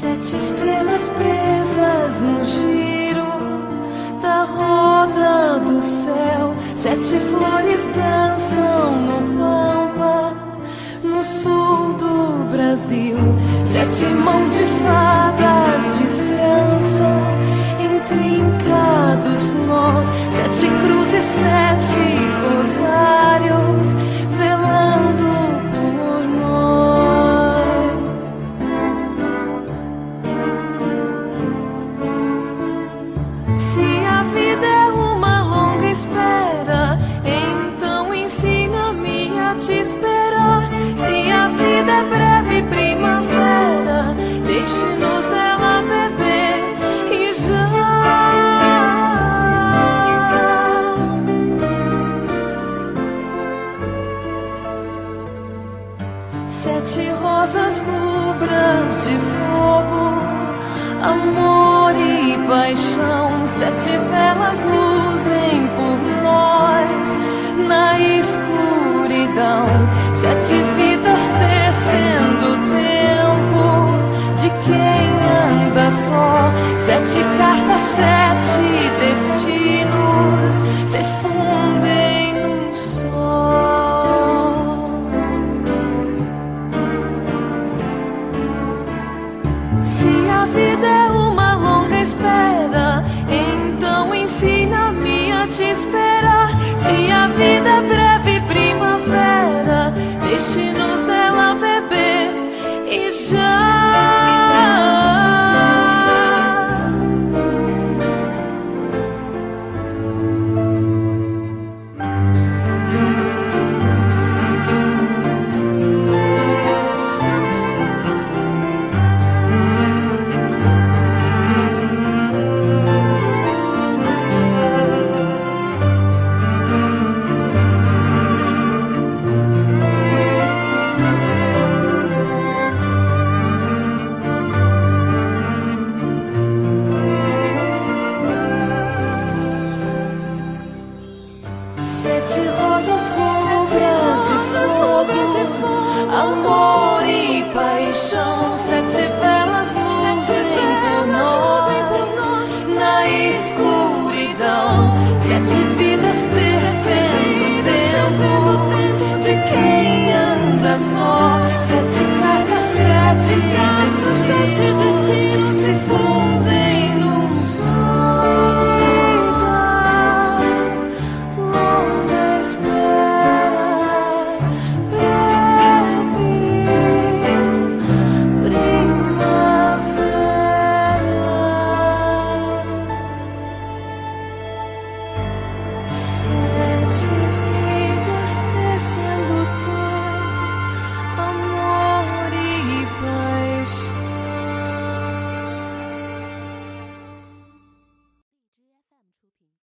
Sete estrelas presas no giro da roda do céu. Sete flores dançam no pampa, no sul do Brasil. Sete mãos de fadas Se a vida é uma longa espera, então ensina-me a te esperar. Se a vida é breve primavera, deixe-nos dela beber e já. Sete rosas rubras de fogo, amor e paixão. Sete velas luzem por nós na escuridão. Sete vidas tecendo o tempo de quem anda só. Sete cartas, sete destinos se fundem sete rosas rubras de fogo, amor e paixão, sete velas.